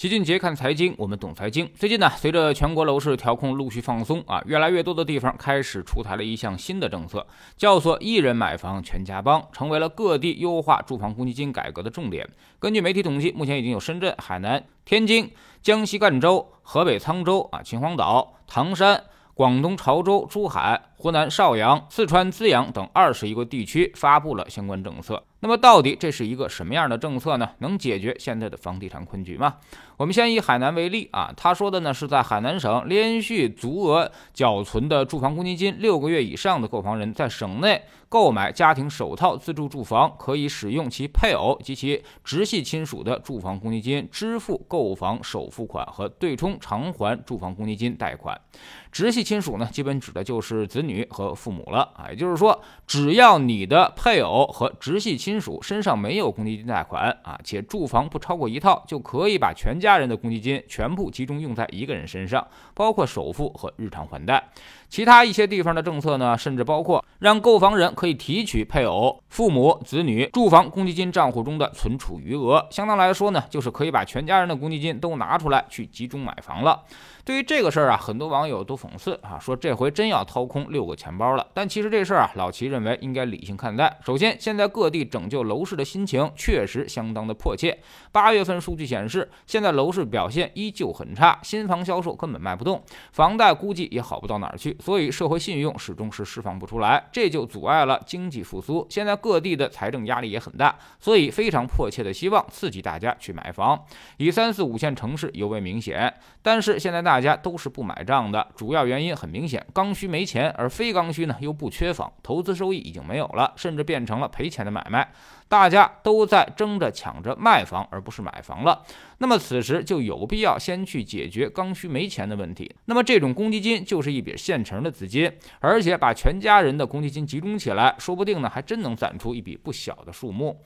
齐俊杰看财经，我们懂财经。最近呢，随着全国楼市调控陆续放松啊，越来越多的地方开始出台了一项新的政策，叫做“一人买房全家帮”，成为了各地优化住房公积金改革的重点。根据媒体统计，目前已经有深圳、海南、天津、江西赣州、河北沧州啊、秦皇岛、唐山。广东潮州、珠海、湖南邵阳、四川资阳等二十一个地区发布了相关政策。那么，到底这是一个什么样的政策呢？能解决现在的房地产困局吗？我们先以海南为例啊，他说的呢是在海南省连续足额缴存的住房公积金六个月以上的购房人，在省内购买家庭首套自住住房，可以使用其配偶及其直系亲属的住房公积金支付购房首付款和对冲偿还住房公积金贷款。直系亲属呢，基本指的就是子女和父母了啊，也就是说，只要你的配偶和直系亲属身上没有公积金贷款啊，且住房不超过一套，就可以把全家人的公积金全部集中用在一个人身上，包括首付和日常还贷。其他一些地方的政策呢，甚至包括让购房人可以提取配偶、父母、子女住房公积金账户中的存储余额，相当来说呢，就是可以把全家人的公积金都拿出来去集中买房了。对于这个事儿啊，很多网友都讽刺啊，说这回真要掏空六个钱包了。但其实这事儿啊，老齐认为应该理性看待。首先，现在各地拯救楼市的心情确实相当的迫切。八月份数据显示，现在楼市表现依旧很差，新房销售根本卖不动，房贷估计也好不到哪儿去。所以社会信用始终是释放不出来，这就阻碍了经济复苏。现在各地的财政压力也很大，所以非常迫切的希望刺激大家去买房。以三四五线城市尤为明显，但是现在大家都是不买账的，主要原原因很明显，刚需没钱，而非刚需呢又不缺房，投资收益已经没有了，甚至变成了赔钱的买卖。大家都在争着抢着卖房，而不是买房了。那么此时就有必要先去解决刚需没钱的问题。那么这种公积金就是一笔现成的资金，而且把全家人的公积金集中起来，说不定呢还真能攒出一笔不小的数目。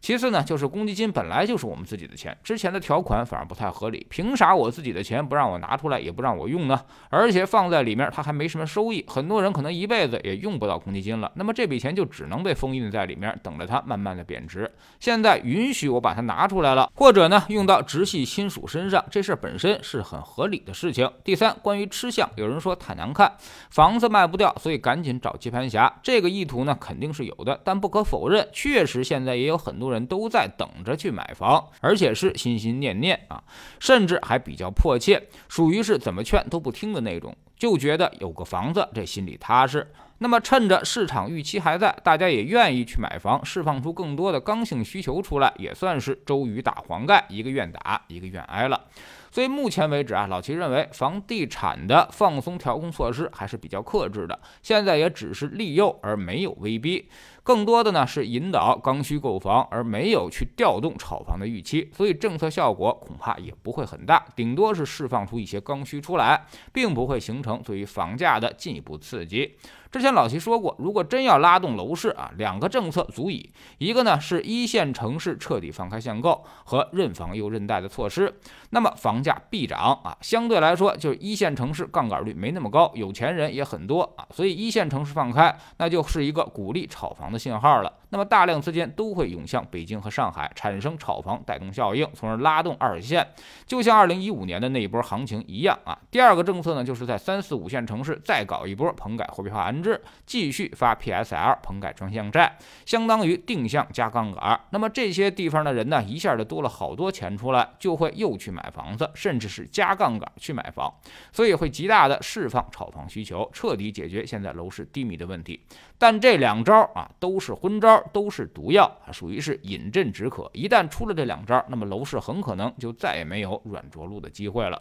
其次呢，就是公积金本来就是我们自己的钱，之前的条款反而不太合理。凭啥我自己的钱不让我拿出来，也不让我用呢？而且放在里面，它还没什么收益，很多人可能一辈子也用不到公积金了。那么这笔钱就只能被封印在里面，等着它慢慢的贬值。现在允许我把它拿出来了，或者呢用到直系亲属身上，这事儿本身是很合理的事情。第三，关于吃相，有人说太难看，房子卖不掉，所以赶紧找接盘侠。这个意图呢肯定是有的，但不可否认，确实现在也有很多。人都在等着去买房，而且是心心念念啊，甚至还比较迫切，属于是怎么劝都不听的那种，就觉得有个房子这心里踏实。那么趁着市场预期还在，大家也愿意去买房，释放出更多的刚性需求出来，也算是周瑜打黄盖，一个愿打，一个愿挨了。所以目前为止啊，老齐认为房地产的放松调控措施还是比较克制的，现在也只是利诱而没有威逼。更多的呢是引导刚需购房，而没有去调动炒房的预期，所以政策效果恐怕也不会很大，顶多是释放出一些刚需出来，并不会形成对于房价的进一步刺激。之前老齐说过，如果真要拉动楼市啊，两个政策足以，一个呢是一线城市彻底放开限购和认房又认贷的措施，那么房价必涨啊。相对来说，就是一线城市杠杆率没那么高，有钱人也很多啊，所以一线城市放开，那就是一个鼓励炒房的。信号了，那么大量资金都会涌向北京和上海，产生炒房带动效应，从而拉动二线，就像二零一五年的那一波行情一样啊。第二个政策呢，就是在三四五线城市再搞一波棚改货币化安置，继续发 PSL 棚改专项债，相当于定向加杠杆。那么这些地方的人呢，一下就多了好多钱出来，就会又去买房子，甚至是加杠杆去买房，所以会极大的释放炒房需求，彻底解决现在楼市低迷的问题。但这两招啊，都是昏招，都是毒药，属于是饮鸩止渴。一旦出了这两招，那么楼市很可能就再也没有软着陆的机会了。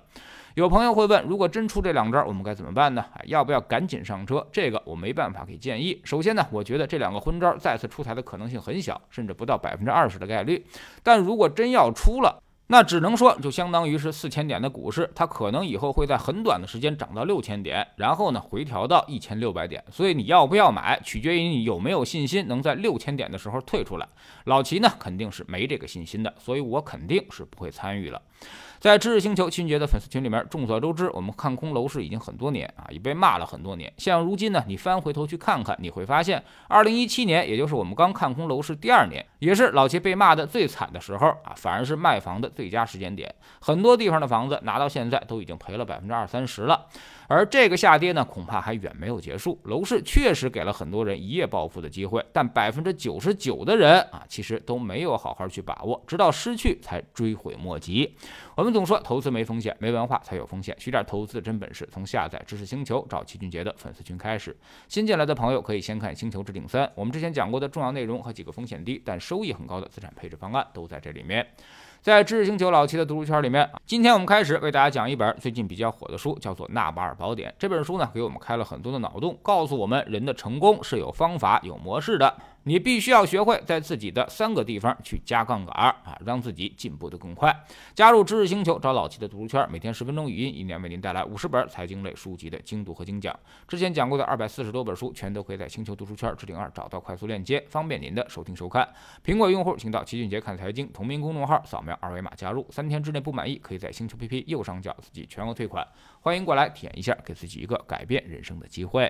有朋友会问，如果真出这两招，我们该怎么办呢？要不要赶紧上车？这个我没办法给建议。首先呢，我觉得这两个昏招再次出台的可能性很小，甚至不到百分之二十的概率。但如果真要出了，那只能说，就相当于是四千点的股市，它可能以后会在很短的时间涨到六千点，然后呢回调到一千六百点。所以你要不要买，取决于你有没有信心能在六千点的时候退出来。老齐呢肯定是没这个信心的，所以我肯定是不会参与了。在知识星球秦杰的粉丝群里面，众所周知，我们看空楼市已经很多年啊，也被骂了很多年。像如今呢，你翻回头去看看，你会发现，二零一七年，也就是我们刚看空楼市第二年，也是老齐被骂的最惨的时候啊，反而是卖房的最佳时间点。很多地方的房子拿到现在都已经赔了百分之二三十了。而这个下跌呢，恐怕还远没有结束。楼市确实给了很多人一夜暴富的机会，但百分之九十九的人啊，其实都没有好好去把握，直到失去才追悔莫及。我们总说投资没风险，没文化才有风险。学点投资的真本事，从下载知识星球找齐俊杰的粉丝群开始。新进来的朋友可以先看《星球置顶三》，我们之前讲过的重要内容和几个风险低但收益很高的资产配置方案都在这里面。在知识星球老七的读书圈里面，今天我们开始为大家讲一本最近比较火的书，叫做《纳瓦尔宝典》。这本书呢，给我们开了很多的脑洞，告诉我们人的成功是有方法、有模式的。你必须要学会在自己的三个地方去加杠杆啊，让自己进步的更快。加入知识星球，找老七的读书圈，每天十分钟语音，一年为您带来五十本财经类书籍的精读和精讲。之前讲过的二百四十多本书，全都可以在星球读书圈置顶二找到快速链接，方便您的收听收看。苹果用户请到齐俊杰看财经同名公众号，扫描二维码加入。三天之内不满意，可以在星球 PP 右上角自己全额退款。欢迎过来体验一下，给自己一个改变人生的机会。